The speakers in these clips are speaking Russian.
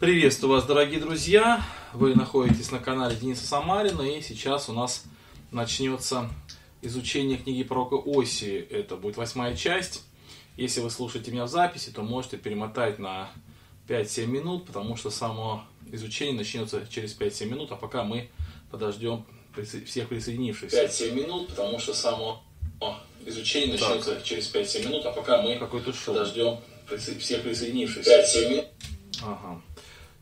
Приветствую вас, дорогие друзья! Вы находитесь на канале Дениса Самарина, и сейчас у нас начнется изучение книги пророка Оси. Это будет восьмая часть. Если вы слушаете меня в записи, то можете перемотать на 5-7 минут, потому что само изучение начнется через 5-7 минут, а пока мы подождем всех присоединившихся. 5-7 минут, потому что само изучение так. начнется через 5-7 минут, а пока мы подождем всех присоединившихся. 5-7 минут. Ага.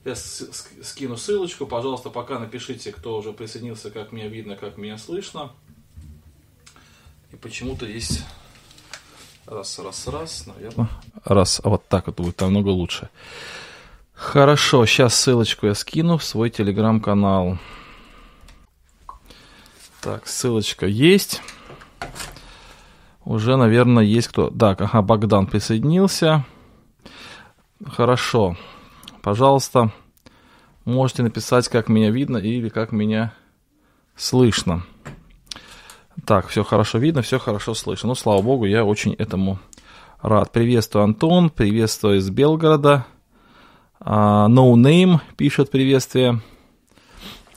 Я скину ссылочку. Пожалуйста, пока напишите, кто уже присоединился, как меня видно, как меня слышно. И почему-то есть раз, раз, раз, наверное. Раз, а вот так вот будет намного лучше. Хорошо, сейчас ссылочку я скину в свой телеграм-канал. Так, ссылочка есть. Уже, наверное, есть кто. Так, ага, Богдан присоединился. Хорошо пожалуйста, можете написать, как меня видно или как меня слышно. Так, все хорошо видно, все хорошо слышно. Ну, слава богу, я очень этому рад. Приветствую, Антон, приветствую из Белгорода. Uh, no Name пишет приветствие.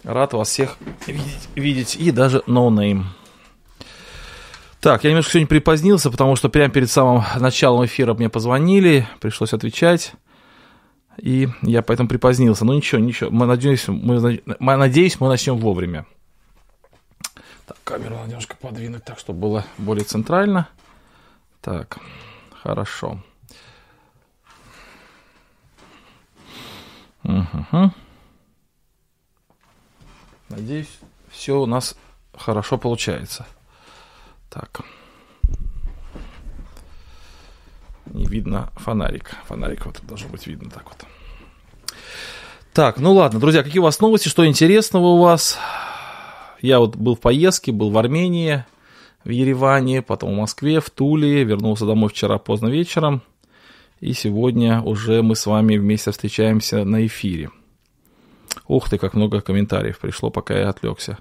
Рад вас всех видеть, видеть. И даже No Name. Так, я немножко сегодня припозднился, потому что прямо перед самым началом эфира мне позвонили, пришлось отвечать. И я поэтому припозднился. Но ничего, ничего. Мы надеюсь, мы, мы, надеюсь, мы начнем вовремя. Так, камеру надо немножко подвинуть так, чтобы было более центрально. Так, хорошо. Угу. Надеюсь, все у нас хорошо получается. Так. Не видно фонарик. Фонарик вот должен быть видно так вот. Так, ну ладно, друзья, какие у вас новости, что интересного у вас? Я вот был в поездке, был в Армении, в Ереване, потом в Москве, в Туле, вернулся домой вчера поздно вечером. И сегодня уже мы с вами вместе встречаемся на эфире. Ух ты, как много комментариев пришло, пока я отвлекся.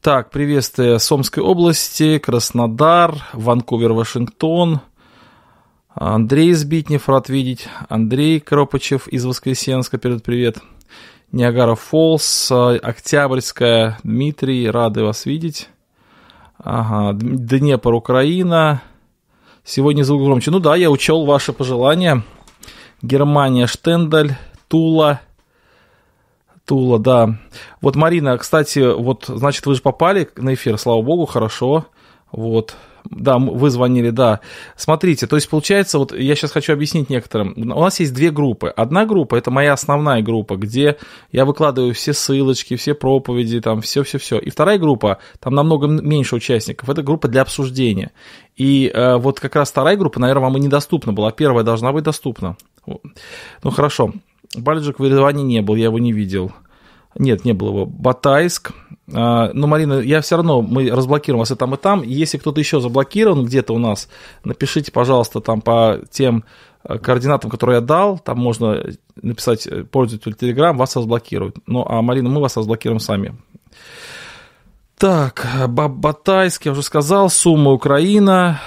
Так, приветствие Сомской области, Краснодар, Ванкувер, Вашингтон, Андрей Сбитнев рад видеть. Андрей Кропачев из Воскресенска, перед привет. Ниагара Фолс, Октябрьская, Дмитрий, рады вас видеть. Ага, Днепр, Украина. Сегодня звук громче. Ну да, я учел ваши пожелания. Германия, Штендаль, Тула. Тула, да. Вот, Марина, кстати, вот, значит, вы же попали на эфир, слава богу, хорошо. Вот, да, вы звонили, да. Смотрите, то есть получается, вот я сейчас хочу объяснить некоторым. У нас есть две группы. Одна группа это моя основная группа, где я выкладываю все ссылочки, все проповеди, там все-все-все. И вторая группа, там намного меньше участников. Это группа для обсуждения. И э, вот как раз вторая группа, наверное, вам и недоступна была. Первая должна быть доступна. Ну хорошо. Бальджик в Ереване не был, я его не видел. Нет, не было его. Батайск. А, ну, Марина, я все равно, мы разблокируем вас и там, и там. Если кто-то еще заблокирован где-то у нас, напишите, пожалуйста, там по тем э, координатам, которые я дал, там можно написать э, пользователь Telegram, вас разблокируют. Ну, а Марина, мы вас разблокируем сами. Так, Батайск, я уже сказал, Сумма Украина,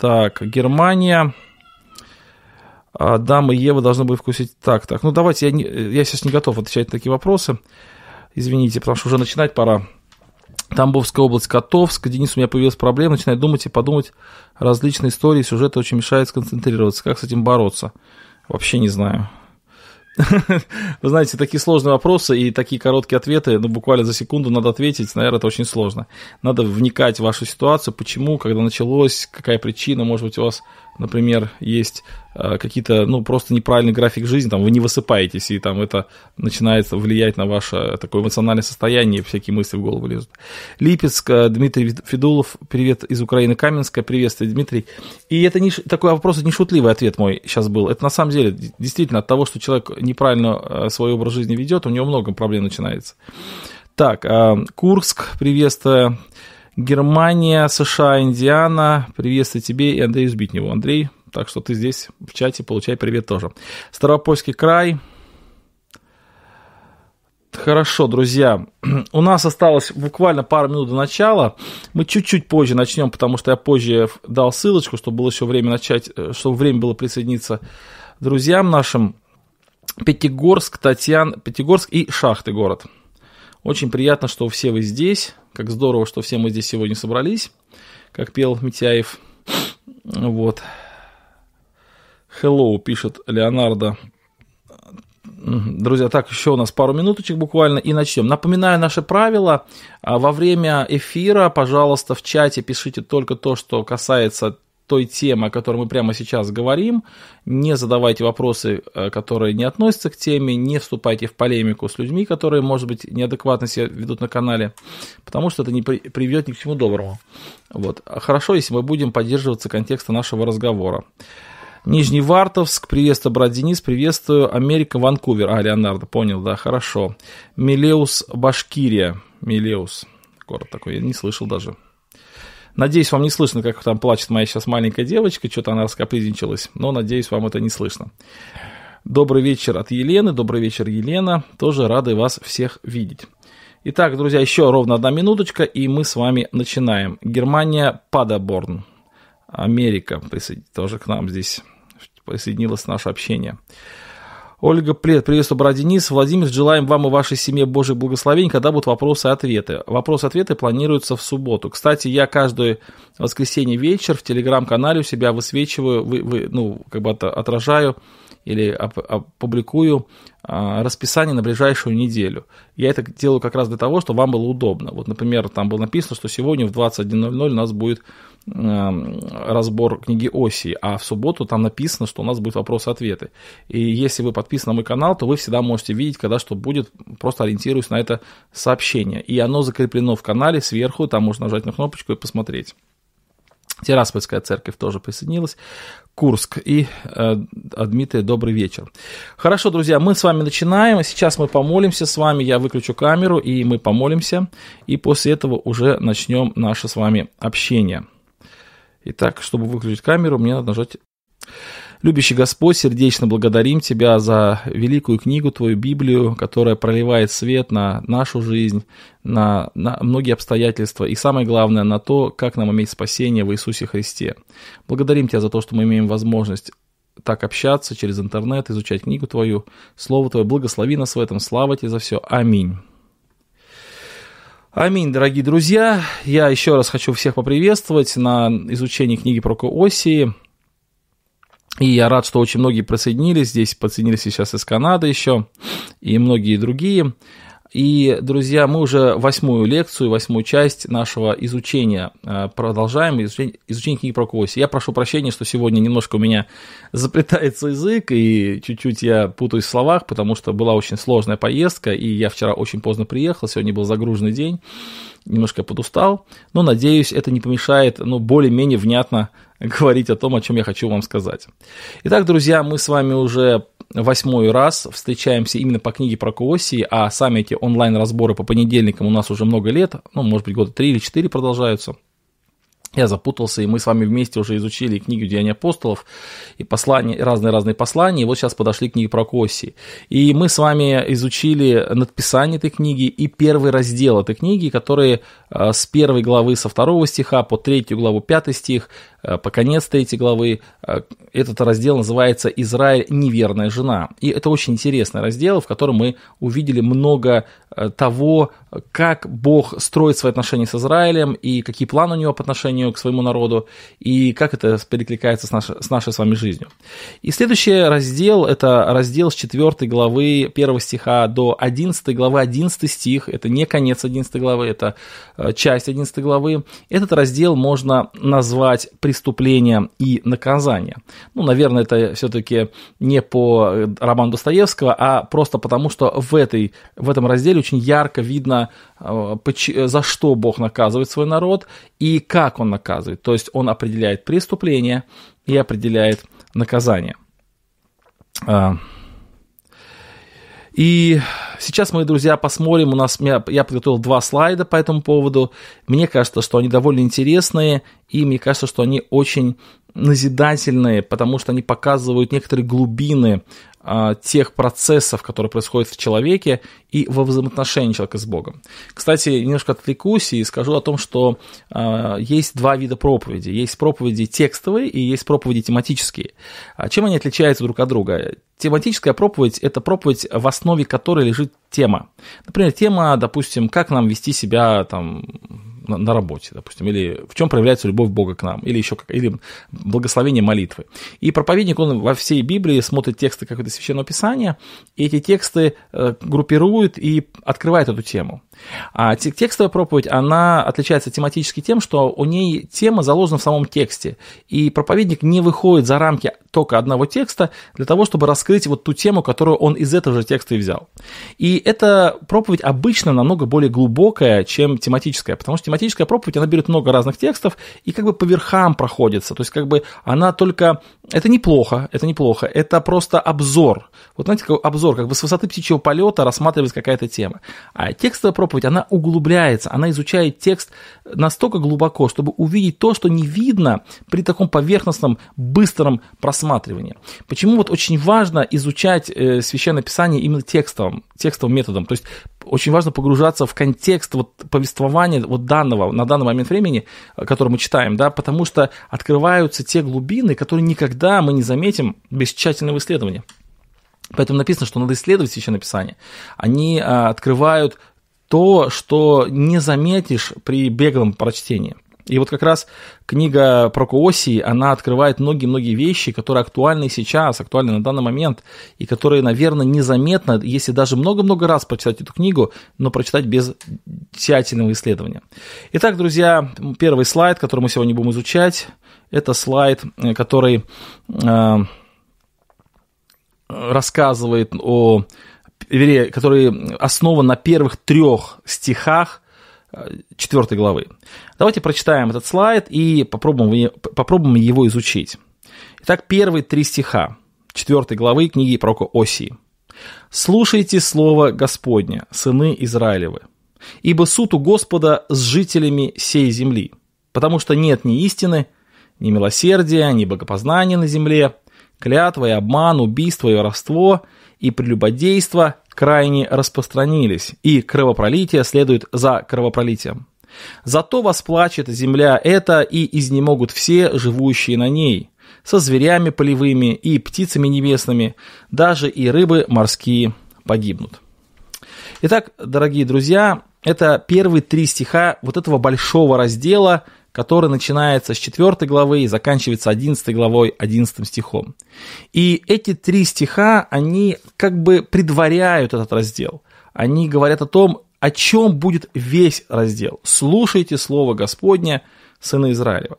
так, Германия, Адам и Ева должны были вкусить так, так. Ну, давайте, я, не, я сейчас не готов отвечать на такие вопросы. Извините, потому что уже начинать пора. Тамбовская область, Котовск. Денис, у меня появилась проблема. Начинаю думать и подумать. Различные истории, сюжеты очень мешают сконцентрироваться. Как с этим бороться? Вообще не знаю. Вы знаете, такие сложные вопросы и такие короткие ответы, ну, буквально за секунду надо ответить, наверное, это очень сложно. Надо вникать в вашу ситуацию, почему, когда началось, какая причина, может быть, у вас например, есть э, какие-то, ну, просто неправильный график жизни, там, вы не высыпаетесь, и там это начинает влиять на ваше такое эмоциональное состояние, всякие мысли в голову лезут. Липецк, э, Дмитрий Федулов, привет из Украины, Каменская, приветствую, Дмитрий. И это не, такой вопрос, не шутливый ответ мой сейчас был. Это на самом деле, действительно, от того, что человек неправильно э, свой образ жизни ведет, у него много проблем начинается. Так, Курск, приветствую. Германия, США, Индиана. Приветствую тебе и Андрею Сбитневу. Андрей, так что ты здесь в чате, получай привет тоже. Ставропольский край. Хорошо, друзья. У нас осталось буквально пару минут до начала. Мы чуть-чуть позже начнем, потому что я позже дал ссылочку, чтобы было еще время начать, э, чтобы время было присоединиться друзьям нашим. Пятигорск, Татьян, Пятигорск и Шахты город. Очень приятно, что все вы здесь. Как здорово, что все мы здесь сегодня собрались, как пел Митяев. Вот. Hello, пишет Леонардо. Друзья, так, еще у нас пару минуточек буквально и начнем. Напоминаю наши правила. А, во время эфира, пожалуйста, в чате пишите только то, что касается той темы, о которой мы прямо сейчас говорим. Не задавайте вопросы, э, которые не относятся к теме, не вступайте в полемику с людьми, которые, может быть, неадекватно себя ведут на канале, потому что это не приведет ни к чему доброму. Вот. Хорошо, если мы будем поддерживаться контекста нашего разговора. Нижний Вартовск, приветствую, брат Денис, приветствую, Америка, Ванкувер. А, Леонардо, понял, да, хорошо. Милеус, Башкирия, Милеус, город такой, я не слышал даже. Надеюсь, вам не слышно, как там плачет моя сейчас маленькая девочка, что-то она раскопризничалась, но надеюсь, вам это не слышно. Добрый вечер от Елены, добрый вечер, Елена, тоже рады вас всех видеть. Итак, друзья, еще ровно одна минуточка, и мы с вами начинаем. Германия, Падаборн, Америка, тоже к нам здесь присоединилась наше общение. Ольга, привет, приветствую, брат Денис. Владимир, желаем вам и вашей семье Божьих благословений, когда будут вопросы и ответы. Вопросы-ответы планируются в субботу. Кстати, я каждое воскресенье вечер в телеграм-канале у себя высвечиваю, вы, вы, ну, как бы отражаю или опубликую а, расписание на ближайшую неделю. Я это делаю как раз для того, чтобы вам было удобно. Вот, например, там было написано, что сегодня в 21.00 у нас будет разбор книги Оси, а в субботу там написано, что у нас будет вопрос-ответы. И если вы подписаны на мой канал, то вы всегда можете видеть, когда что будет, просто ориентируясь на это сообщение. И оно закреплено в канале сверху, там можно нажать на кнопочку и посмотреть. Тираспольская церковь тоже присоединилась. Курск. И э, Дмитрий, добрый вечер. Хорошо, друзья, мы с вами начинаем. Сейчас мы помолимся с вами. Я выключу камеру, и мы помолимся. И после этого уже начнем наше с вами общение. Итак, чтобы выключить камеру, мне надо нажать Любящий Господь, сердечно благодарим Тебя за великую книгу, Твою Библию, которая проливает свет на нашу жизнь, на, на многие обстоятельства и, самое главное, на то, как нам иметь спасение в Иисусе Христе. Благодарим Тебя за то, что мы имеем возможность так общаться через интернет, изучать книгу Твою, Слово Твое. Благослови нас в этом. Слава Тебе за все. Аминь. Аминь, дорогие друзья. Я еще раз хочу всех поприветствовать на изучении книги про Осии. И я рад, что очень многие присоединились. Здесь подсоединились сейчас из Канады еще и многие другие. И, друзья, мы уже восьмую лекцию, восьмую часть нашего изучения э, продолжаем, изучение, изучение книги про Квоси. Я прошу прощения, что сегодня немножко у меня заплетается язык, и чуть-чуть я путаюсь в словах, потому что была очень сложная поездка, и я вчера очень поздно приехал, сегодня был загруженный день, немножко подустал, но, надеюсь, это не помешает, ну, более-менее внятно говорить о том, о чем я хочу вам сказать. Итак, друзья, мы с вами уже восьмой раз встречаемся именно по книге про Кооси, а сами эти онлайн-разборы по понедельникам у нас уже много лет, ну, может быть, года три или четыре продолжаются я запутался, и мы с вами вместе уже изучили книгу Деяния апостолов, и послания, разные-разные послания, и вот сейчас подошли к книге про Коси. И мы с вами изучили надписание этой книги и первый раздел этой книги, которые э, с первой главы, со второго стиха по третью главу, пятый стих, по конец третьей главы, э, этот раздел называется «Израиль. Неверная жена». И это очень интересный раздел, в котором мы увидели много того, как Бог строит свои отношения с Израилем, и какие планы у него по отношению к своему народу, и как это перекликается с нашей, с нашей с вами жизнью. И следующий раздел, это раздел с 4 главы 1 стиха до 11 главы, 11 стих, это не конец 11 главы, это э, часть 11 главы. Этот раздел можно назвать «Преступление и наказание». Ну, наверное, это все-таки не по э, роману Достоевского, а просто потому, что в, этой, в этом разделе очень ярко видно Э, за что Бог наказывает свой народ и как он наказывает. То есть он определяет преступление и определяет наказание. И сейчас, мои друзья, посмотрим. У нас я, я подготовил два слайда по этому поводу. Мне кажется, что они довольно интересные, и мне кажется, что они очень назидательные, потому что они показывают некоторые глубины а, тех процессов, которые происходят в человеке и во взаимоотношении человека с Богом. Кстати, немножко отвлекусь и скажу о том, что а, есть два вида проповеди. Есть проповеди текстовые и есть проповеди тематические. А чем они отличаются друг от друга? Тематическая проповедь – это проповедь, в основе которой лежит тема. Например, тема, допустим, как нам вести себя там, на, работе, допустим, или в чем проявляется любовь Бога к нам, или еще как, или благословение молитвы. И проповедник, он во всей Библии смотрит тексты какого-то священного писания, и эти тексты э, группирует и открывает эту тему. А текстовая проповедь, она отличается тематически тем, что у ней тема заложена в самом тексте, и проповедник не выходит за рамки только одного текста для того, чтобы раскрыть вот ту тему, которую он из этого же текста и взял. И эта проповедь обычно намного более глубокая, чем тематическая, потому что тематическая проповедь, она берет много разных текстов и как бы по верхам проходится, то есть как бы она только... Это неплохо, это неплохо, это просто обзор. Вот знаете, как обзор, как бы с высоты птичьего полета рассматривается какая-то тема. А текстовая проповедь, она углубляется, она изучает текст настолько глубоко, чтобы увидеть то, что не видно при таком поверхностном, быстром просматривании. Почему вот очень важно изучать э, Священное Писание именно текстовым, текстовым методом? То есть очень важно погружаться в контекст вот повествования вот данного, на данный момент времени, который мы читаем, да, потому что открываются те глубины, которые никогда мы не заметим без тщательного исследования. Поэтому написано, что надо исследовать Священное Писание. Они а, открывают то, что не заметишь при беглом прочтении. И вот как раз книга про Куосии, она открывает многие-многие вещи, которые актуальны сейчас, актуальны на данный момент, и которые, наверное, незаметно, если даже много-много раз прочитать эту книгу, но прочитать без тщательного исследования. Итак, друзья, первый слайд, который мы сегодня будем изучать, это слайд, который э, рассказывает о, вернее, который основан на первых трех стихах 4 главы. Давайте прочитаем этот слайд и попробуем, попробуем его изучить. Итак, первые три стиха 4 главы книги пророка Осии. «Слушайте слово Господня, сыны Израилевы, ибо суд у Господа с жителями сей земли, потому что нет ни истины, ни милосердия, ни богопознания на земле, клятва и обман, убийство и воровство, и прелюбодейство крайне распространились, и кровопролитие следует за кровопролитием. Зато восплачет земля это, и изнемогут все, живущие на ней, со зверями полевыми и птицами небесными, даже и рыбы морские погибнут. Итак, дорогие друзья, это первые три стиха вот этого большого раздела – который начинается с 4 главы и заканчивается 11 главой, 11 стихом. И эти три стиха, они как бы предваряют этот раздел. Они говорят о том, о чем будет весь раздел. «Слушайте слово Господня, сыны Израилева».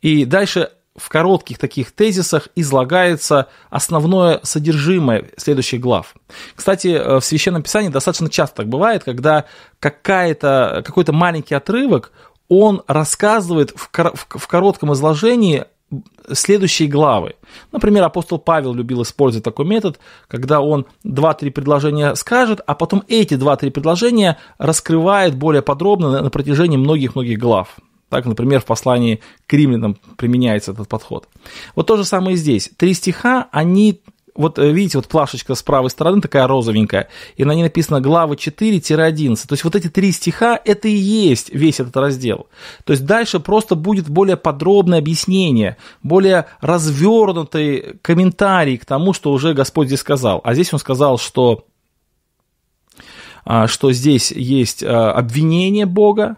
И дальше в коротких таких тезисах излагается основное содержимое следующих глав. Кстати, э, в Священном Писании достаточно часто так бывает, когда какая-то, какой-то маленький отрывок, он рассказывает в, в коротком изложении следующие главы. Например, апостол Павел любил использовать такой метод, когда он 2-3 предложения скажет, а потом эти 2-3 предложения раскрывает более подробно на протяжении многих-многих глав. Так, например, в послании к римлянам применяется этот подход. Вот то же самое и здесь. Три стиха, они вот э, видите, вот плашечка с правой стороны такая розовенькая, и на ней написано глава 4-11. То есть вот эти три стиха, это и есть весь этот раздел. То есть дальше просто будет более подробное объяснение, более развернутый комментарий к тому, что уже Господь здесь сказал. А здесь он сказал, что а, что здесь есть а, обвинение Бога,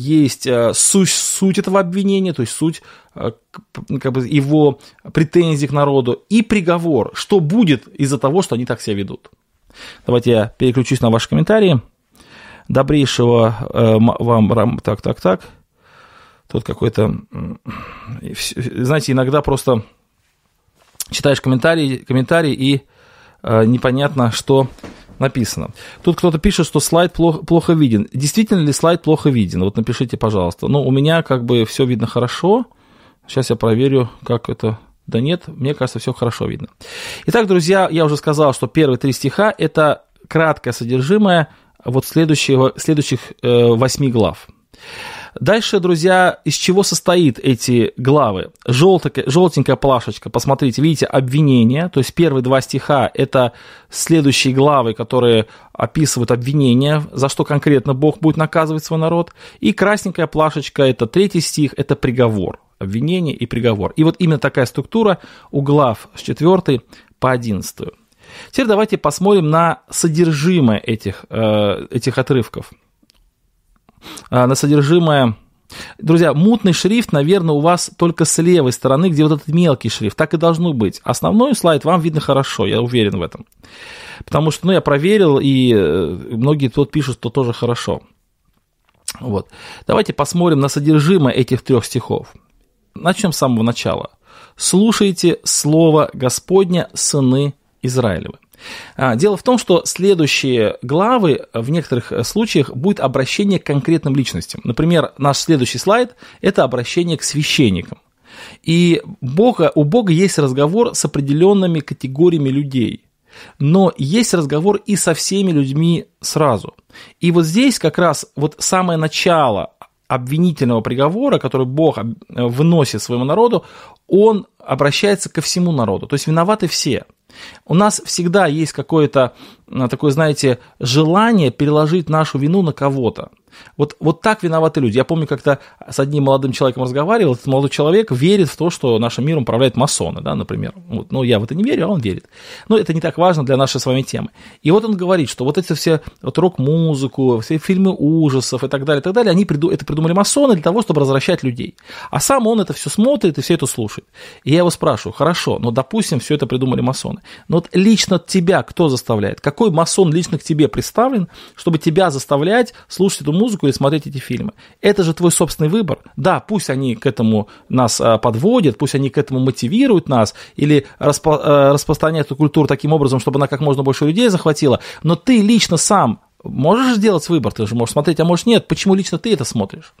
есть э, суть, суть этого обвинения, то есть суть э, как бы, его претензий к народу, и приговор, что будет из-за того, что они так себя ведут. Давайте я переключусь на ваши комментарии. Добрейшего э, вам, так, так, так. Тут какой-то, знаете, иногда просто читаешь комментарии, комментарии и непонятно, что написано. Тут кто-то пишет, что слайд плохо, плохо виден. Действительно ли слайд плохо виден? Вот напишите, пожалуйста. Ну, у меня как бы все видно хорошо. Сейчас я проверю, как это... Да нет, мне кажется, все хорошо видно. Итак, друзья, я уже сказал, что первые три стиха – это краткое содержимое вот следующего, следующих э, восьми глав. Дальше, друзья, из чего состоит эти главы? Желтенькая, желтенькая плашечка, посмотрите, видите, обвинение, то есть первые два стиха – это следующие главы, которые описывают обвинения, за что конкретно Бог будет наказывать свой народ. И красненькая плашечка – это третий стих, это приговор, обвинение и приговор. И вот именно такая структура у глав с 4 по 11. Теперь давайте посмотрим на содержимое этих, э, этих отрывков. А, на содержимое Друзья, мутный шрифт, наверное, у вас только с левой стороны, где вот этот мелкий шрифт. Так и должно быть. Основной слайд вам видно хорошо, я уверен в этом. Потому что, ну, я проверил, и э, многие тут пишут, что тоже хорошо. Вот. Давайте посмотрим на содержимое этих трех стихов. Начнем с самого начала. «Слушайте слово Господня, сыны Израилевы». А, дело в том, что следующие главы в некоторых случаях будет обращение к конкретным личностям. Например, наш следующий слайд – это обращение к священникам. И Бога, у Бога есть разговор с определенными категориями людей. Но есть разговор и со всеми людьми сразу. И вот здесь как раз вот самое начало обвинительного приговора, который Бог выносит своему народу, он обращается ко всему народу. То есть виноваты все – у нас всегда есть какое-то а, такое, знаете, желание переложить нашу вину на кого-то. Вот, вот так виноваты люди. Я помню, как-то с одним молодым человеком разговаривал, этот молодой человек верит в то, что нашим миром управляют масоны, да, например. Вот, ну, я в это не верю, а он верит. Но это не так важно для нашей с вами темы. И вот он говорит, что вот эти все вот рок-музыку, все фильмы ужасов и так далее, и так далее, они приду, это придумали масоны для того, чтобы развращать людей. А сам он это все смотрит и все это слушает. И я его спрашиваю, хорошо, но допустим, все это придумали масоны. Но вот лично тебя кто заставляет? Какой масон лично к тебе представлен, чтобы тебя заставлять слушать эту музыку или смотреть эти фильмы. Это же твой собственный выбор. Да, пусть они к этому нас а, подводят, пусть они к этому мотивируют нас или распро- а, распространяют эту культуру таким образом, чтобы она как можно больше людей захватила, но ты лично сам Можешь сделать выбор, ты же можешь смотреть, а можешь нет. Почему лично ты это смотришь?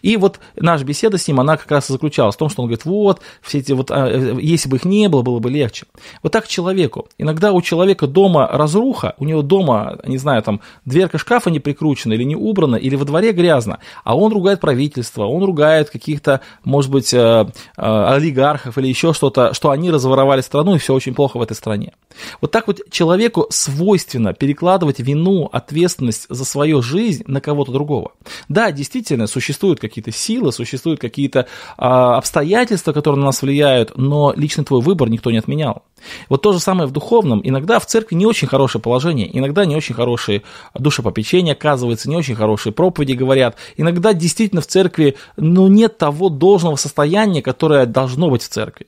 И вот наша беседа с ним, она как раз и заключалась в том, что он говорит, вот, все эти вот, а, э, если бы их не было, было бы легче. Вот так человеку. Иногда у человека дома разруха, у него дома, не знаю, там, дверка шкафа не прикручена или не убрана, или во дворе грязно, а он ругает правительство, он ругает каких-то, может быть, э, э, олигархов или еще что-то, что они разворовали страну, и все очень плохо в этой стране. Вот так вот человеку свойственно перекладывать вину, ответственность ответственность за свою жизнь на кого-то другого. Да, действительно, существуют какие-то силы, существуют какие-то а, обстоятельства, которые на нас влияют, но лично твой выбор никто не отменял. Вот то же самое в духовном. Иногда в церкви не очень хорошее положение, иногда не очень хорошие душепопечения оказывается, не очень хорошие проповеди говорят. Иногда действительно в церкви ну, нет того должного состояния, которое должно быть в церкви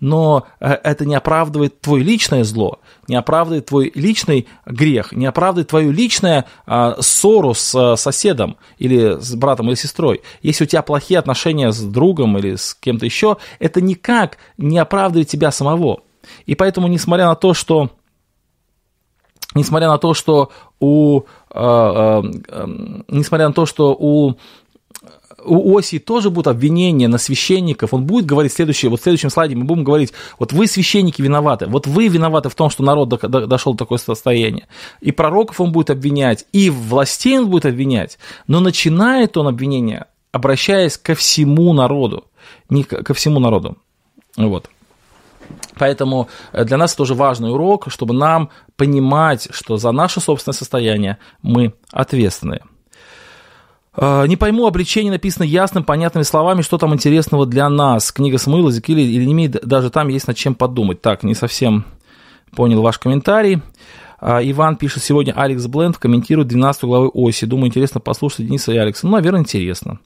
но э, это не оправдывает твое личное зло, не оправдывает твой личный грех, не оправдывает твою личную а, ссору с а, соседом или с братом или сестрой. Если у тебя плохие отношения с другом или с кем-то еще, это никак не оправдывает тебя самого. И поэтому, несмотря на то, что несмотря на то, что у, э, э, э, несмотря на то, что у у Оси тоже будут обвинения на священников. Он будет говорить следующее, вот в следующем слайде мы будем говорить, вот вы, священники, виноваты, вот вы виноваты в том, что народ до, до, дошел до такое состояние. И пророков он будет обвинять, и властей он будет обвинять. Но начинает он обвинение, обращаясь ко всему народу. Не ко всему народу. Вот. Поэтому э, для нас тоже важный урок, чтобы нам понимать, что за наше собственное состояние мы ответственны. А, не пойму, обличение написано ясным, понятными словами, что там интересного для нас. Книга Самуила, Зекили или не имеет, даже там есть над чем подумать. Так, не совсем понял ваш комментарий. А, Иван пишет, сегодня Алекс Бленд комментирует 12 главы оси. Думаю, интересно послушать Дениса и Алекса. Ну, наверное, интересно.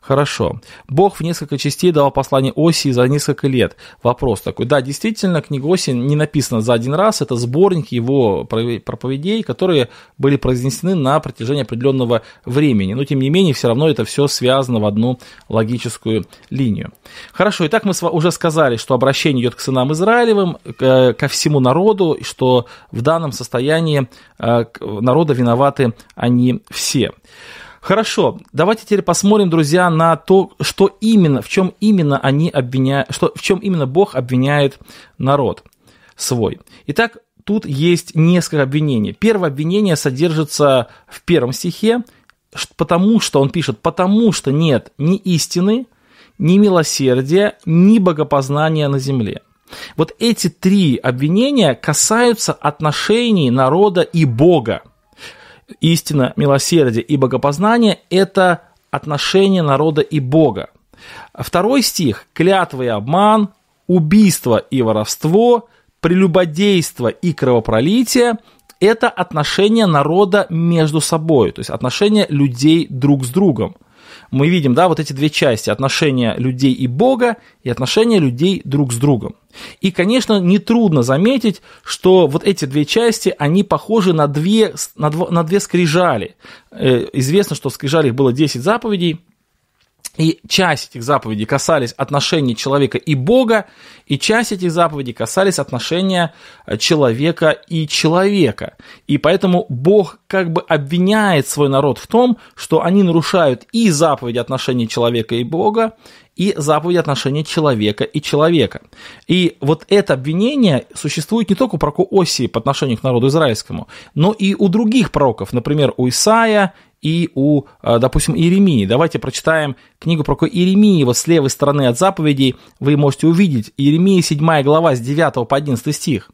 Хорошо. Бог в несколько частей дал послание Оси за несколько лет. Вопрос такой. Да, действительно, книга Оси не написана за один раз. Это сборник его проповедей, которые были произнесены на протяжении определенного времени. Но, тем не менее, все равно это все связано в одну логическую линию. Хорошо. Итак, мы уже сказали, что обращение идет к сынам Израилевым, ко всему народу, что в данном состоянии э, народа виноваты они все. Хорошо, давайте теперь посмотрим, друзья, на то, что именно, в чем именно они обвиняют, что, в чем именно Бог обвиняет народ свой. Итак, тут есть несколько обвинений. Первое обвинение содержится в первом стихе, потому что, он пишет, потому что нет ни истины, ни милосердия, ни богопознания на земле. Вот эти три обвинения касаются отношений народа и Бога. Истина, милосердие и богопознание – это отношения народа и Бога. Второй стих – клятва и обман, убийство и воровство, прелюбодейство и кровопролитие – это отношения народа между собой, то есть отношения людей друг с другом – мы видим, да, вот эти две части, отношения людей и Бога и отношения людей друг с другом. И, конечно, нетрудно заметить, что вот эти две части, они похожи на две, на, дво, на две скрижали. Э, известно, что в скрижалях было 10 заповедей, и часть этих заповедей касались отношений человека и Бога, и часть этих заповедей касались отношения э, человека и человека. И поэтому Бог как бы обвиняет свой народ в том, что они нарушают и заповеди отношений человека и Бога, и заповеди отношения человека и человека. И вот это обвинение существует не только у пророка Осии по отношению к народу израильскому, но и у других пророков, например, у Исаия и у, э, допустим, Иеремии. Давайте прочитаем книгу про Иеремии. Вот с левой стороны от заповедей вы можете увидеть Иеремия 7 глава с 9 по 11 стих.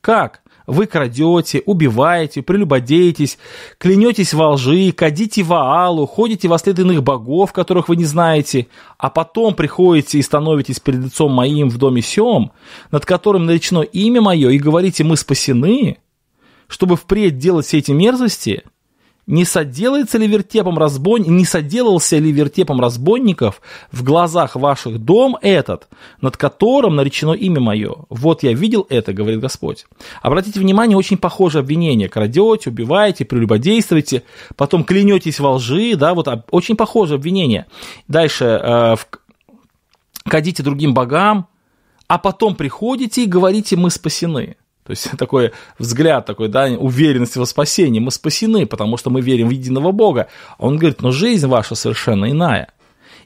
Как? Вы крадете, убиваете, прелюбодеетесь, клянетесь во лжи, кадите Ваалу, ходите во след иных богов, которых вы не знаете, а потом приходите и становитесь перед лицом моим в доме сем, над которым наречено имя мое, и говорите, мы спасены, чтобы впредь делать все эти мерзости – не соделается ли вертепом разбойник, не соделался ли вертепом разбойников в глазах ваших дом этот, над которым наречено имя мое? Вот я видел это, говорит Господь. Обратите внимание, очень похоже обвинение. Крадете, убиваете, прелюбодействуете, потом клянетесь во лжи, да, вот очень похоже обвинение. Дальше, э, в, кадите другим богам, а потом приходите и говорите, мы спасены. То есть такой взгляд, такой, да, уверенности во спасении. Мы спасены, потому что мы верим в единого Бога. А он говорит, но жизнь ваша совершенно иная.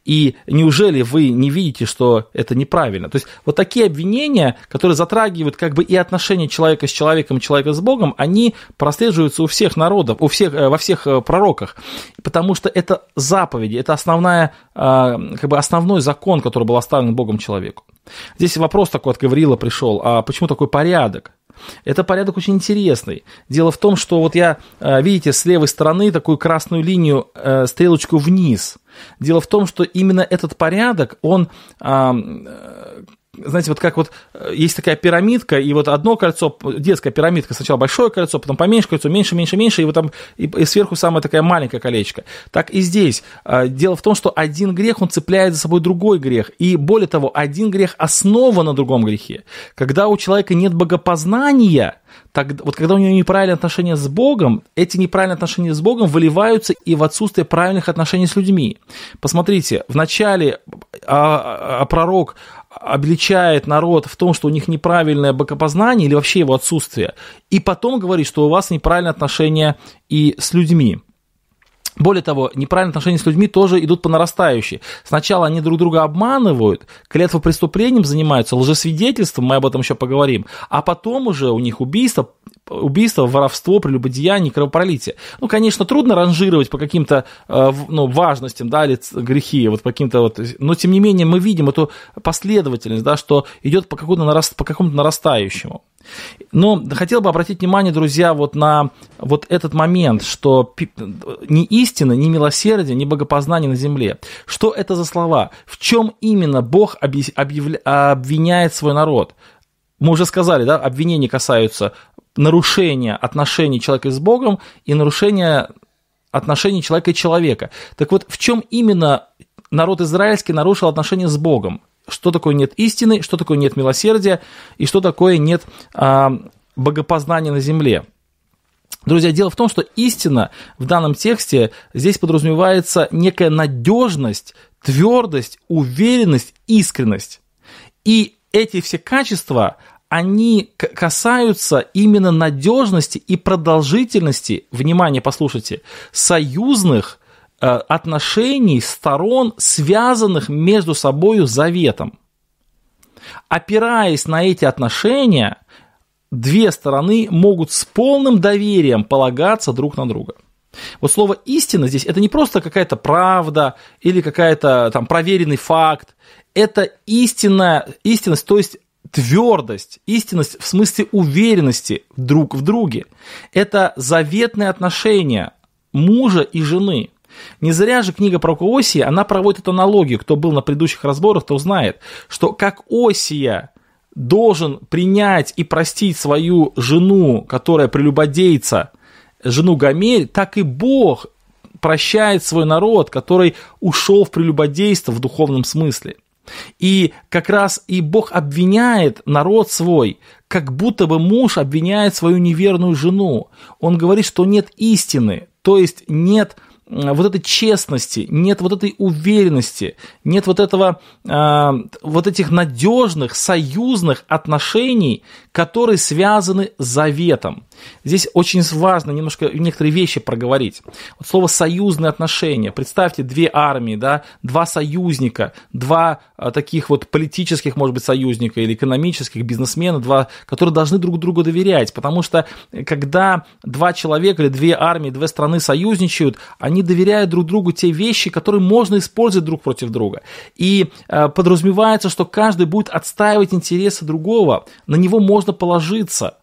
И неужели вы не видите, что это неправильно? То есть вот такие обвинения, которые затрагивают как бы и отношения человека с человеком, человека с Богом, они прослеживаются у всех народов, у всех, э, во всех э, пророках. Потому что это заповеди, это основная, э, как бы основной закон, который был оставлен Богом человеку. Здесь вопрос такой от Гавриила пришел, а почему такой порядок? Это порядок очень интересный. Дело в том, что вот я, э, видите, с левой стороны такую красную линию, э, стрелочку вниз. Дело в том, что именно этот порядок, он знаете, вот как вот э, есть такая пирамидка, и вот одно кольцо, детская пирамидка, сначала большое кольцо, потом поменьше кольцо, меньше, меньше, меньше, и вот там и, и сверху самая такая маленькая колечко. Так и здесь. А, дело в том, что один грех, он цепляет за собой другой грех. И более того, один грех основан на другом грехе. Когда у человека нет богопознания, так, вот когда у него неправильные отношения с Богом, эти неправильные отношения с Богом выливаются и в отсутствие правильных отношений с людьми. Посмотрите, вначале а, а, а пророк обличает народ в том, что у них неправильное богопознание или вообще его отсутствие, и потом говорит, что у вас неправильное отношение и с людьми. Более того, неправильные отношения с людьми тоже идут по нарастающей. Сначала они друг друга обманывают, клятва преступлением занимаются, лжесвидетельством, мы об этом еще поговорим, а потом уже у них убийство, убийство, воровство, прелюбодеяние, кровопролитие. Ну, конечно, трудно ранжировать по каким-то э, ну, важностям, да, или грехи, вот по каким-то вот, но тем не менее мы видим эту последовательность, да, что идет по, какому-то нараст, по какому-то нарастающему. Но хотел бы обратить внимание, друзья, вот на вот этот момент, что ни истина, ни милосердие, ни богопознание на земле. Что это за слова? В чем именно Бог объявля... обвиняет свой народ? Мы уже сказали, да, обвинения касаются нарушения отношений человека с Богом и нарушения отношений человека и человека. Так вот, в чем именно народ израильский нарушил отношения с Богом? Что такое нет истины, что такое нет милосердия и что такое нет а, богопознания на земле? Друзья, дело в том, что истина в данном тексте здесь подразумевается некая надежность, твердость, уверенность, искренность. И эти все качества, они касаются именно надежности и продолжительности, внимание, послушайте, союзных э, отношений сторон, связанных между собой заветом. Опираясь на эти отношения, две стороны могут с полным доверием полагаться друг на друга. Вот слово истина здесь это не просто какая-то правда или какая-то там проверенный факт. Это истинная, истинность, то есть твердость, истинность в смысле уверенности друг в друге. Это заветные отношения мужа и жены. Не зря же книга про Осия, она проводит аналогию. Кто был на предыдущих разборах, то знает, что как Осия должен принять и простить свою жену, которая прелюбодейца, жену Гамель, так и Бог прощает свой народ, который ушел в прелюбодейство в духовном смысле. И как раз и Бог обвиняет народ свой, как будто бы муж обвиняет свою неверную жену. Он говорит, что нет истины, то есть нет вот этой честности, нет вот этой уверенности, нет вот этого, э, вот этих надежных, союзных отношений, которые связаны с заветом. Здесь очень важно немножко некоторые вещи проговорить. Вот слово «союзные отношения». Представьте, две армии, да, два союзника, два а, таких вот политических, может быть, союзника или экономических, бизнесмена, два, которые должны друг другу доверять. Потому что э, когда два человека или две армии, две страны союзничают, они доверяют друг другу те вещи, которые можно использовать друг против друга. И э, подразумевается, что каждый будет отстаивать интересы другого, на него можно положиться.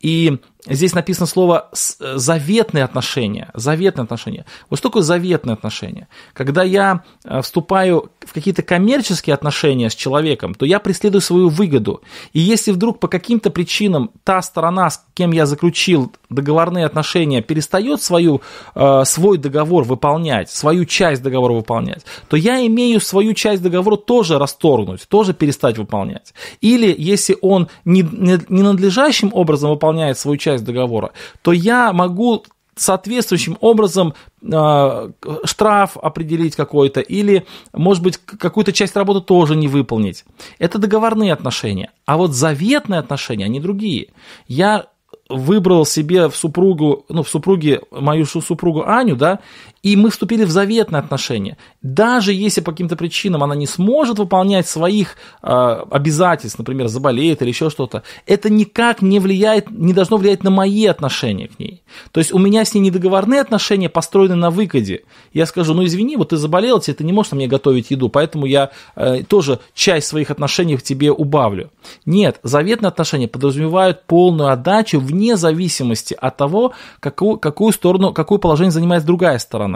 И Здесь написано слово э, заветные отношения. Заветные отношения. Вот что такое заветные отношения? Когда я э, вступаю в какие-то коммерческие отношения с человеком, то я преследую свою выгоду. И если вдруг по каким-то причинам та сторона, с кем я заключил договорные отношения, перестает свою, э, свой договор выполнять, свою часть договора выполнять, то я имею свою часть договора тоже расторгнуть, тоже перестать выполнять. Или если он ненадлежащим образом выполняет свою часть часть договора, то я могу соответствующим образом э, штраф определить какой-то или, может быть, какую-то часть работы тоже не выполнить. Это договорные отношения. А вот заветные отношения, они другие. Я выбрал себе в супругу, ну, в супруге, мою супругу Аню, да, и мы вступили в заветные отношения. Даже если по каким-то причинам она не сможет выполнять своих э, обязательств, например, заболеет или еще что-то, это никак не влияет, не должно влиять на мои отношения к ней. То есть у меня с ней недоговорные отношения построены на выходе. Я скажу, ну извини, вот ты заболел, тебе ты не можешь на мне готовить еду, поэтому я э, тоже часть своих отношений к тебе убавлю. Нет, заветные отношения подразумевают полную отдачу вне зависимости от того, какую, какую сторону, какое положение занимает другая сторона.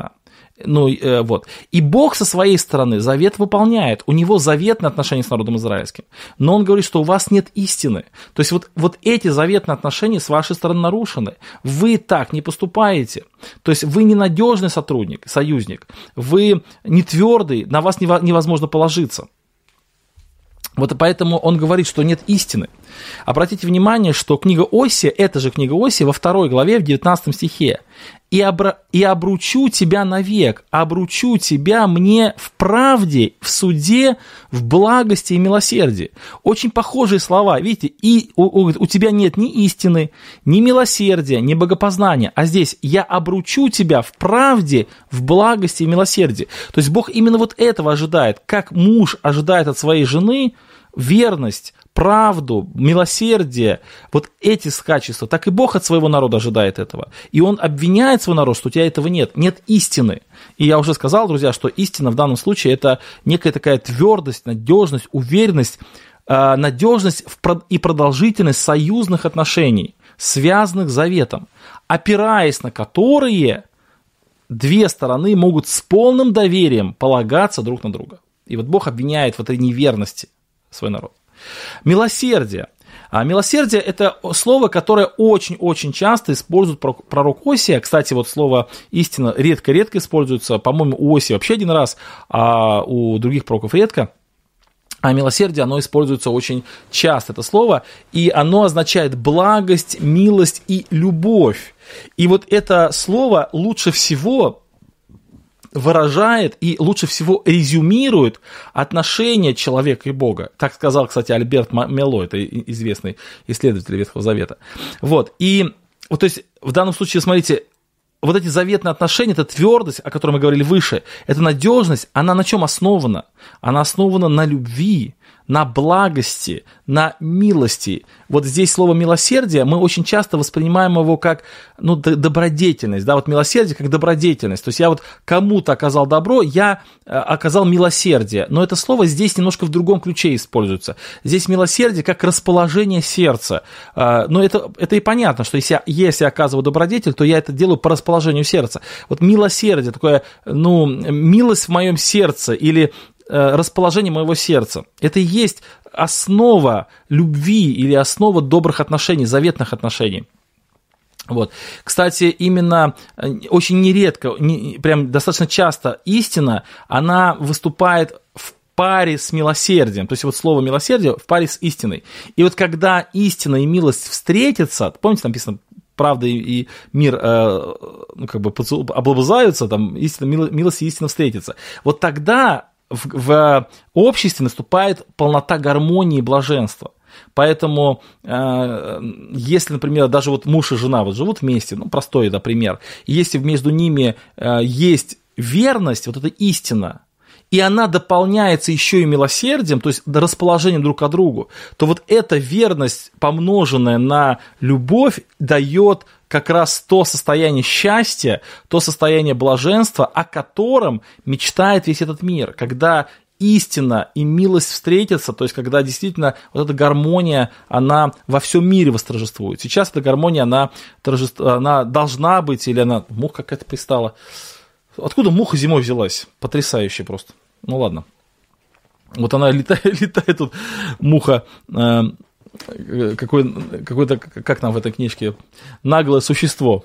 Ну, э, вот. И Бог со своей стороны завет выполняет. У него заветные отношения с народом израильским. Но он говорит, что у вас нет истины. То есть вот, вот эти заветные отношения с вашей стороны нарушены. Вы так не поступаете. То есть вы ненадежный сотрудник, союзник. Вы не твердый, на вас невозможно положиться. Вот поэтому он говорит, что нет истины. Обратите внимание, что книга Оси, эта же книга Оси во второй главе, в 19 стихе и, обра... и обручу тебя навек, обручу тебя мне в правде, в суде, в благости и милосердии. Очень похожие слова, видите, и у, у, у тебя нет ни истины, ни милосердия, ни богопознания, а здесь я обручу тебя в правде, в благости и милосердии. То есть Бог именно вот этого ожидает, как муж ожидает от своей жены верность, правду, милосердие, вот эти качества, так и Бог от своего народа ожидает этого. И Он обвиняет свой народ, что у тебя этого нет, нет истины. И я уже сказал, друзья, что истина в данном случае это некая такая твердость, надежность, уверенность, а, надежность и продолжительность союзных отношений, связанных заветом, опираясь на которые две стороны могут с полным доверием полагаться друг на друга. И вот Бог обвиняет в этой неверности свой народ. Милосердие. А милосердие – это слово, которое очень-очень часто использует пророк Осия. Кстати, вот слово «истина» редко-редко используется. По-моему, у Осия вообще один раз, а у других пророков редко. А милосердие, оно используется очень часто, это слово, и оно означает благость, милость и любовь. И вот это слово лучше всего выражает и лучше всего резюмирует отношения человека и Бога. Так сказал, кстати, Альберт Мело, это известный исследователь Ветхого Завета. Вот, и вот, то есть, в данном случае, смотрите, вот эти заветные отношения, эта твердость, о которой мы говорили выше, эта надежность, она на чем основана? Она основана на любви, на благости, на милости. Вот здесь слово милосердие, мы очень часто воспринимаем его как ну, добродетельность, да, вот милосердие как добродетельность. То есть я вот кому-то оказал добро, я э, оказал милосердие. Но это слово здесь немножко в другом ключе используется. Здесь милосердие как расположение сердца. Э, но это, это и понятно, что если я, если я оказываю добродетель, то я это делаю по расположению сердца. Вот милосердие, такое, ну, милость в моем сердце или Э, расположение моего сердца. Это и есть основа любви или основа добрых отношений, заветных отношений. Вот. Кстати, именно э, очень нередко, не, прям достаточно часто истина, она выступает в паре с милосердием. То есть вот слово милосердие в паре с истиной. И вот когда истина и милость встретятся, помните, там написано, правда и мир э, ну, как бы облобызаются, там истина, милость и истина встретятся. Вот тогда в, в обществе наступает полнота гармонии и блаженства. Поэтому, э, если, например, даже вот муж и жена вот живут вместе, ну, простой, да, пример, если между ними э, есть верность, вот эта истина, и она дополняется еще и милосердием, то есть расположением друг к другу, то вот эта верность, помноженная на любовь, дает как раз то состояние счастья, то состояние блаженства, о котором мечтает весь этот мир, когда истина и милость встретятся, то есть когда действительно вот эта гармония, она во всем мире восторжествует. Сейчас эта гармония, она, торжеств... она должна быть, или она, муха какая-то пристала. Откуда муха зимой взялась? Потрясающе просто. Ну ладно. Вот она летает, летает тут, муха, э, какой, какой-то, как нам в этой книжке, наглое существо.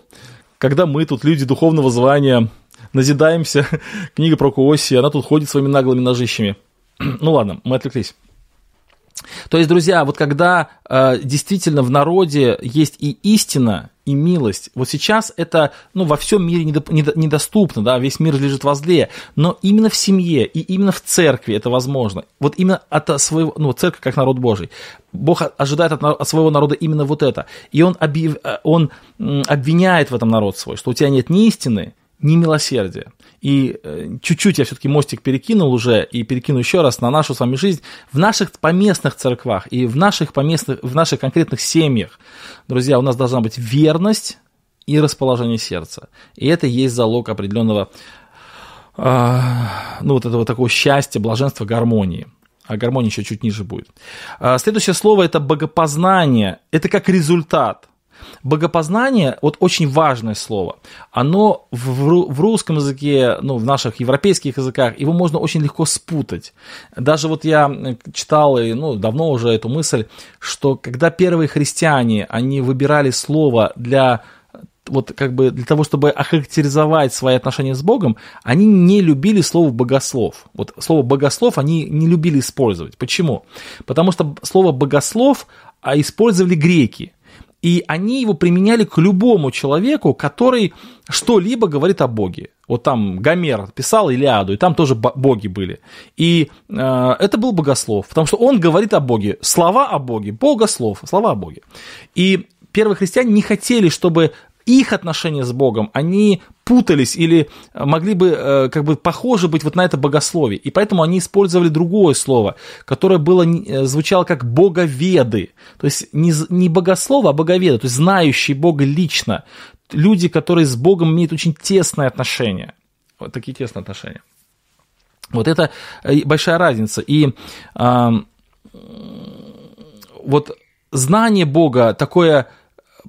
Когда мы тут, люди духовного звания, назидаемся, книга про Куоси, она тут ходит своими наглыми ножищами. ну ладно, мы отвлеклись. То есть, друзья, вот когда э, действительно в народе есть и истина, и милость, вот сейчас это ну, во всем мире недоступно, да, весь мир лежит возле, но именно в семье и именно в церкви это возможно. Вот именно от своего, ну, церковь как народ Божий. Бог ожидает от, от своего народа именно вот это. И он, объяв, э, он обвиняет в этом народ свой, что у тебя нет ни истины, ни милосердия. И э, чуть-чуть я все-таки мостик перекинул уже и перекину еще раз на нашу с вами жизнь в наших поместных церквах и в наших поместных, в наших конкретных семьях. Друзья, у нас должна быть верность и расположение сердца. И это есть залог определенного, э, ну, вот этого такого счастья, блаженства, гармонии. А гармония еще чуть ниже будет. А, следующее слово это богопознание. Это как результат. Богопознание, вот очень важное слово, оно в, в русском языке, ну, в наших европейских языках, его можно очень легко спутать. Даже вот я читал, и, ну, давно уже эту мысль, что когда первые христиане, они выбирали слово для вот как бы для того, чтобы охарактеризовать свои отношения с Богом, они не любили слово богослов. Вот слово богослов они не любили использовать. Почему? Потому что слово богослов а использовали греки. И они его применяли к любому человеку, который что-либо говорит о Боге. Вот там Гомер писал Илиаду, и там тоже боги были. И э, это был богослов, потому что он говорит о Боге. Слова о Боге, богослов, слова о Боге. И первые христиане не хотели, чтобы их отношения с Богом, они путались или могли бы э, как бы похожи быть вот на это богословие. И поэтому они использовали другое слово, которое было, э, звучало как боговеды. То есть не, не богослово, а боговеды, то есть знающие Бога лично. Люди, которые с Богом имеют очень тесные отношения. Вот такие тесные отношения. Вот это э, большая разница. И э, вот знание Бога такое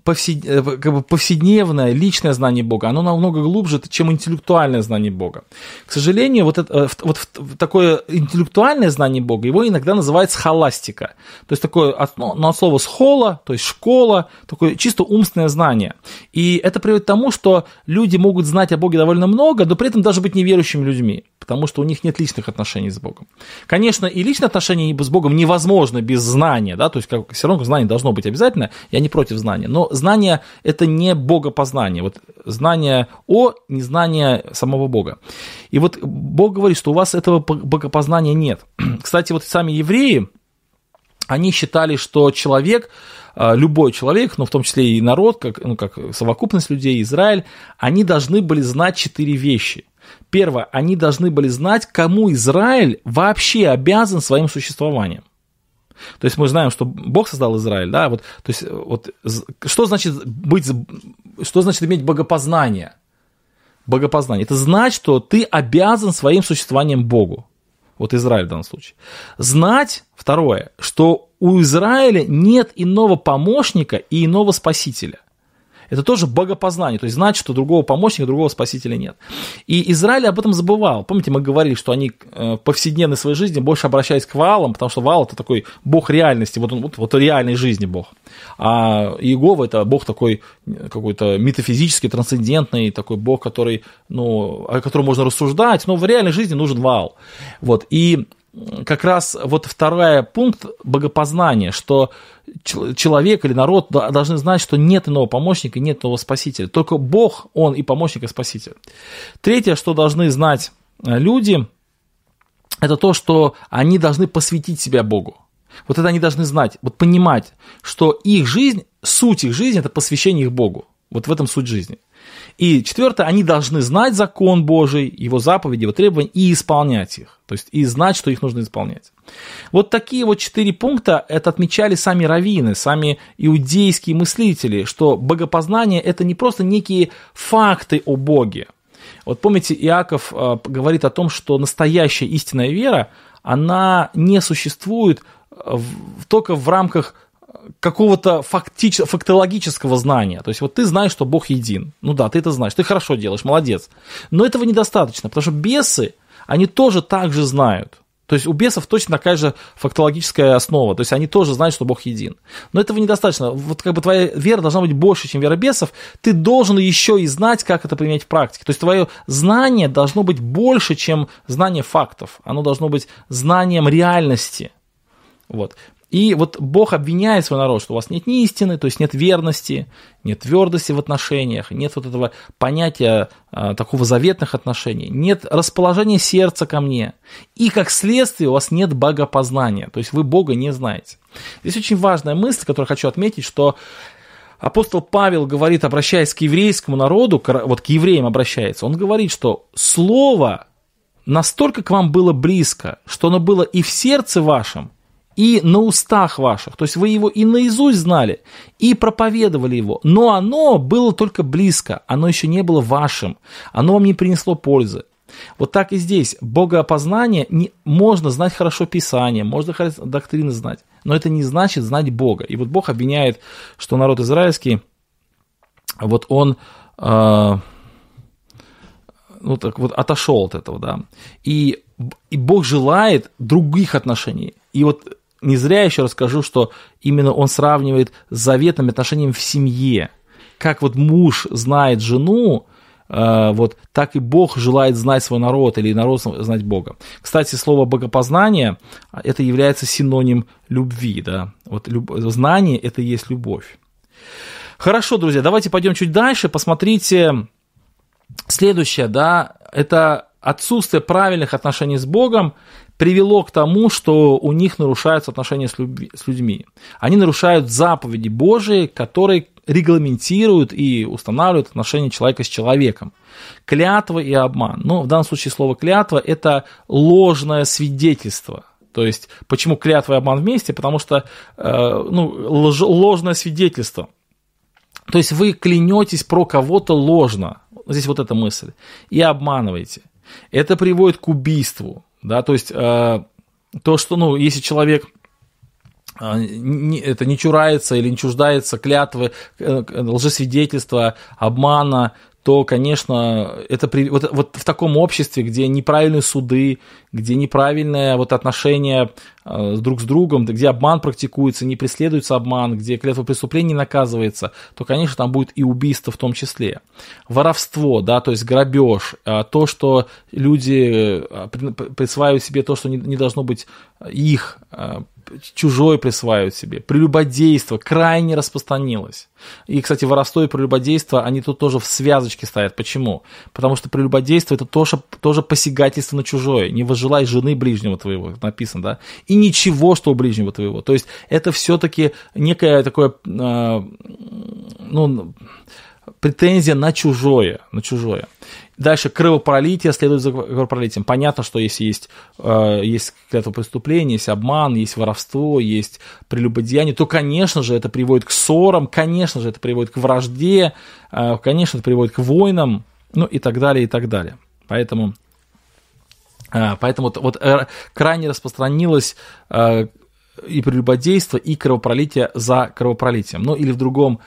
повсед... Э, как бы повседневное, личное знание Бога, оно намного глубже, чем интеллектуальное знание Бога. К сожалению, вот, это, э, вот такое интеллектуальное знание Бога, его иногда называют схоластика. То есть такое ну, от слова схола, то есть школа, такое чисто умственное знание. И это приводит к тому, что люди могут знать о Боге довольно много, но при этом даже быть неверующими людьми потому что у них нет личных отношений с Богом. Конечно, и личные отношения с Богом невозможно без знания, да, то есть как, все равно знание должно быть обязательно, я не против знания, но знание – это не богопознание, вот знание о, не знание самого Бога. И вот Бог говорит, что у вас этого богопознания нет. Кстати, вот сами евреи, они считали, что человек, а, любой человек, ну, в том числе и народ, как, ну, как совокупность людей, Израиль, они должны были знать четыре вещи. Первое, они должны были знать, кому Израиль вообще обязан своим существованием. То есть мы знаем, что Бог создал Израиль, да, вот, то есть вот, что значит быть, что значит иметь богопознание? Богопознание. Это значит, что ты обязан своим существованием Богу. Вот Израиль в данном случае. Знать, второе, что у Израиля нет иного помощника и иного спасителя – это тоже богопознание, то есть знать, что другого помощника, другого спасителя нет. И Израиль об этом забывал. Помните, мы говорили, что они э, в повседневной своей жизни больше обращались к Ваалам, потому что Ваал это такой бог реальности, вот он вот, вот реальной жизни бог. А Иегова это бог такой какой-то метафизический, трансцендентный, такой бог, который, ну, о котором можно рассуждать, но в реальной жизни нужен Ваал. Вот. И как раз вот второй пункт богопознания, что человек или народ должны знать, что нет иного помощника, нет иного спасителя. Только Бог, Он и помощник, и спаситель. Третье, что должны знать э, люди, это то, что они должны посвятить себя Богу. Вот это они должны знать, вот понимать, что их жизнь, суть их жизни – это посвящение их Богу. Вот в этом суть жизни. И четвертое, они должны знать закон Божий, его заповеди, его требования и исполнять их. То есть и знать, что их нужно исполнять. Вот такие вот четыре пункта это отмечали сами раввины, сами иудейские мыслители, что богопознание это не просто некие факты о Боге. Вот помните, Иаков э, говорит о том, что настоящая истинная вера, она не существует в, только в рамках какого-то фактич, фактологического знания. То есть вот ты знаешь, что Бог един. Ну да, ты это знаешь, ты хорошо делаешь, молодец. Но этого недостаточно, потому что бесы, они тоже так же знают. То есть у бесов точно такая же фактологическая основа. То есть они тоже знают, что Бог един. Но этого недостаточно. Вот как бы твоя вера должна быть больше, чем вера бесов. Ты должен еще и знать, как это применять в практике. То есть твое знание должно быть больше, чем знание фактов. Оно должно быть знанием реальности. Вот. И вот Бог обвиняет свой народ, что у вас нет ни истины, то есть нет верности, нет твердости в отношениях, нет вот этого понятия а, такого заветных отношений, нет расположения сердца ко мне. И как следствие у вас нет богопознания, то есть вы Бога не знаете. Здесь очень важная мысль, которую хочу отметить, что апостол Павел говорит, обращаясь к еврейскому народу, вот к евреям обращается, он говорит, что слово настолько к вам было близко, что оно было и в сердце вашем, и на устах ваших. То есть вы его и наизусть знали, и проповедовали его. Но оно было только близко, оно еще не было вашим, оно вам не принесло пользы. Вот так и здесь. Богоопознание не, можно знать хорошо Писание, можно доктрины знать, но это не значит знать Бога. И вот Бог обвиняет, что народ израильский, вот он, э, ну так вот, отошел от этого, да. И, и Бог желает других отношений. И вот не зря еще расскажу, что именно он сравнивает с заветными отношениями в семье. Как вот муж знает жену, э, вот так и Бог желает знать свой народ или народ знать Бога. Кстати, слово богопознание это является синоним любви, да. Вот люб... знание это и есть любовь. Хорошо, друзья, давайте пойдем чуть дальше. Посмотрите, следующее, да, это отсутствие правильных отношений с Богом привело к тому, что у них нарушаются отношения с, любви, с людьми. Они нарушают заповеди Божии, которые регламентируют и устанавливают отношения человека с человеком. Клятва и обман. Ну, в данном случае слово клятва – это ложное свидетельство. То есть, почему клятва и обман вместе? Потому что э, ну, лож, ложное свидетельство. То есть вы клянетесь про кого-то ложно. Здесь вот эта мысль. И обманываете. Это приводит к убийству. Да, то есть э, то, что, ну, если человек э, это не чурается или не чуждается клятвы, э, лжесвидетельства, обмана, то, конечно, это при, вот, вот в таком обществе, где неправильные суды, где неправильное вот отношение э, друг с другом, где обман практикуется, не преследуется обман, где клятва преступления наказывается, то, конечно, там будет и убийство в том числе. Воровство, да, то есть грабеж, э, то, что люди э, присваивают себе то, что не, не должно быть их, э, чужое присваивают себе. Прелюбодейство крайне распространилось. И, кстати, воровство и прелюбодейство, они тут тоже в связочке стоят. Почему? Потому что прелюбодейство это тоже, тоже посягательство на чужое. Не возжелай жены ближнего твоего, написано, да? И ничего, что у ближнего твоего. То есть это все-таки некое такое, э, ну, претензия на чужое, на чужое. Дальше кровопролитие следует за кровопролитием. Понятно, что если есть, э, есть какое-то преступление, есть обман, есть воровство, есть прелюбодеяние, то, конечно же, это приводит к ссорам, конечно же, это приводит к вражде, э, конечно, это приводит к войнам, ну и так далее, и так далее. Поэтому, э, поэтому вот, вот крайне распространилось и прелюбодейство, и кровопролитие за кровопролитием. Ну или в другом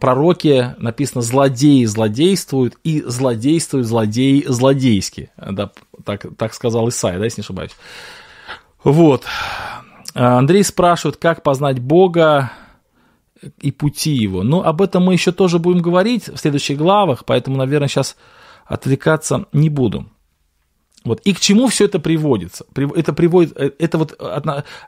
пророке написано «злодеи злодействуют» и «злодействуют злодеи злодейски». Да, так, так сказал Исаия, да, если не ошибаюсь. Вот. Э, Андрей спрашивает, как познать Бога и пути Его. Ну, об этом мы еще тоже будем говорить в следующих главах, поэтому, наверное, сейчас отвлекаться не буду. Вот. И к чему все это приводится? Это приводит, э, это вот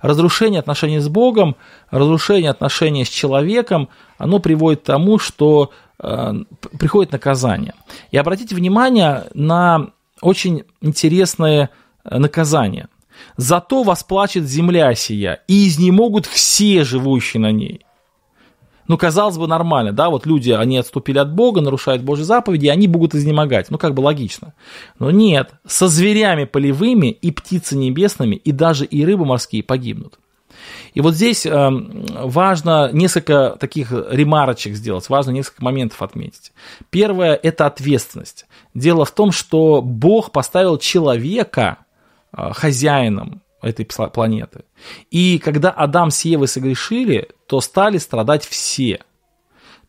разрушение отношений с Богом, разрушение отношений с человеком, оно приводит к тому, что э, приходит наказание. И обратите внимание на очень интересное э, наказание. «Зато восплачет земля сия, и изнемогут все живущие на ней». Ну, казалось бы, нормально, да, вот люди, они отступили от Бога, нарушают Божьи заповеди, и они будут изнемогать. Ну, как бы логично. Но нет, со зверями полевыми и птицами небесными, и даже и рыбы морские погибнут. И вот здесь э, важно несколько таких ремарочек сделать, важно несколько моментов отметить. Первое – это ответственность. Дело в том, что Бог поставил человека э, хозяином этой планеты. И когда Адам с Евой согрешили, то стали страдать все.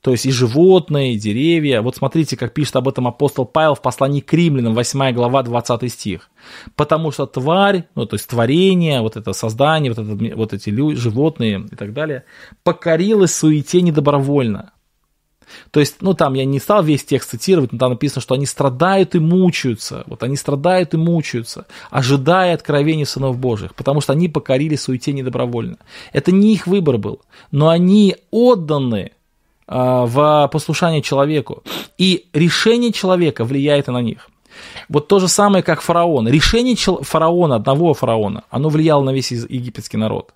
То есть и животные, и деревья. Вот смотрите, как пишет об этом апостол Павел в послании к римлянам, 8 глава, 20 стих. Потому что тварь, ну то есть творение, вот это создание, вот, это, вот эти люди, животные и так далее, покорилось суете недобровольно. То есть, ну там я не стал весь текст цитировать, но там написано, что они страдают и мучаются. Вот они страдают и мучаются, ожидая откровений сынов Божьих, потому что они покорили суете недобровольно. Это не их выбор был, но они отданы а, в послушание человеку. И решение человека влияет и на них. Вот то же самое, как фараон. Решение фараона, одного фараона, оно влияло на весь египетский народ.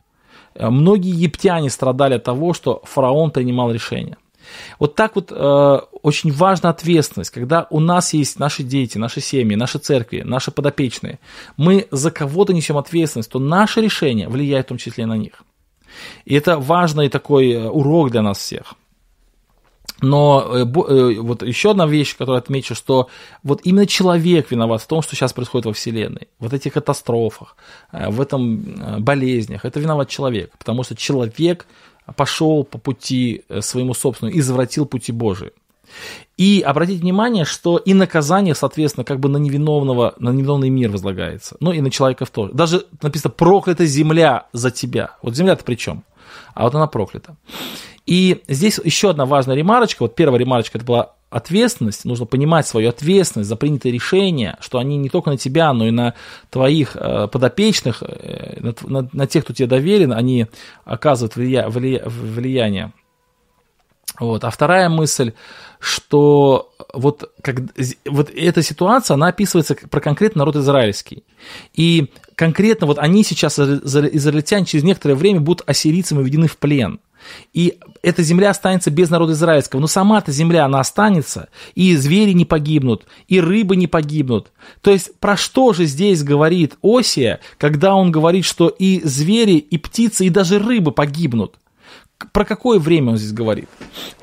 Многие египтяне страдали от того, что фараон принимал решения. Вот так вот э, очень важна ответственность, когда у нас есть наши дети, наши семьи, наши церкви, наши подопечные, мы за кого-то несем ответственность, то наше решение влияет в том числе на них. И это важный такой э, урок для нас всех. Но э, э, вот еще одна вещь, которую отмечу, что вот именно человек виноват в том, что сейчас происходит во Вселенной, вот этих катастрофах, в этом болезнях, это виноват человек, потому что человек пошел по пути э, своему собственному, извратил пути Божии. И обратите внимание, что и наказание, соответственно, как бы на невиновного, на невиновный мир возлагается. Ну и на человека тоже. Даже написано «проклята земля за тебя». Вот земля-то при чем? А вот она проклята. И здесь еще одна важная ремарочка. Вот первая ремарочка это была ответственность, нужно понимать свою ответственность за принятые решения, что они не только на тебя, но и на твоих э, подопечных, э, на, на, на тех, кто тебе доверен, они оказывают влия, влия, влияние. Вот. А вторая мысль, что вот, как, вот эта ситуация, она описывается про конкретный народ израильский. И конкретно вот они сейчас, израильтяне, через некоторое время будут ассирийцами введены в плен. И эта земля останется без народа израильского. Но сама-то земля, она останется, и звери не погибнут, и рыбы не погибнут. То есть про что же здесь говорит Осия, когда он говорит, что и звери, и птицы, и даже рыбы погибнут? Про какое время он здесь говорит?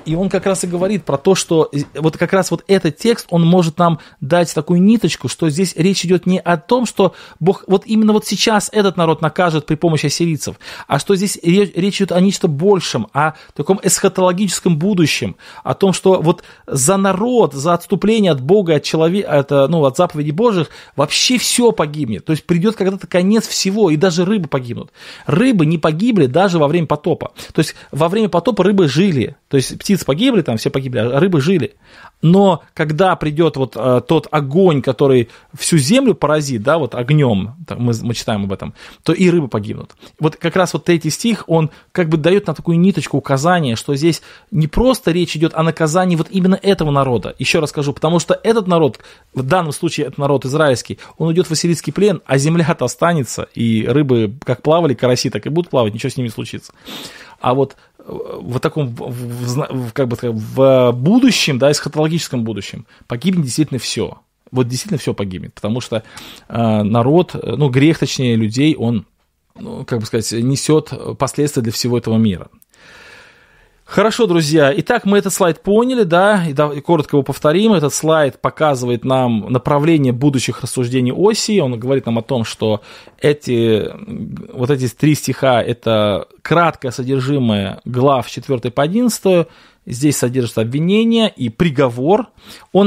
И он как раз и говорит про то, что вот как раз вот этот текст, он может нам дать такую ниточку, что здесь речь идет не о том, что Бог вот именно вот сейчас этот народ накажет при помощи ассирийцев, а что здесь речь идет о нечто большем, о таком эсхатологическом будущем, о том, что вот за народ, за отступление от Бога, от человека, от, ну, от заповедей Божьих вообще все погибнет. То есть придет когда-то конец всего, и даже рыбы погибнут. Рыбы не погибли даже во время потопа. То есть во время потопа рыбы жили. То есть птицы погибли, там все погибли, а рыбы жили. Но когда придет вот э, тот огонь, который всю землю поразит, да, вот огнем, мы, мы читаем об этом, то и рыбы погибнут. Вот как раз вот третий стих, он как бы дает на такую ниточку указания, что здесь не просто речь идет о наказании вот именно этого народа. Еще раз скажу, потому что этот народ, в данном случае этот народ израильский, он идет в ассирийский плен, а земля-то останется, и рыбы как плавали, караси так и будут плавать, ничего с ними не случится. А вот э, в таком, в, в, как бы в будущем, да, эсхатологическом будущем, погибнет действительно все. вот действительно все погибнет, потому что э, народ, ну, грех, точнее, людей, он, ну, как бы сказать, несет последствия для всего этого мира. Хорошо, друзья. Итак, мы этот слайд поняли, да, и, да, и коротко его повторим. Этот слайд показывает нам направление будущих рассуждений оси. Он говорит нам о том, что эти, вот эти три стиха – это краткое содержимое глав 4 по 11. Здесь содержится обвинение и приговор. Он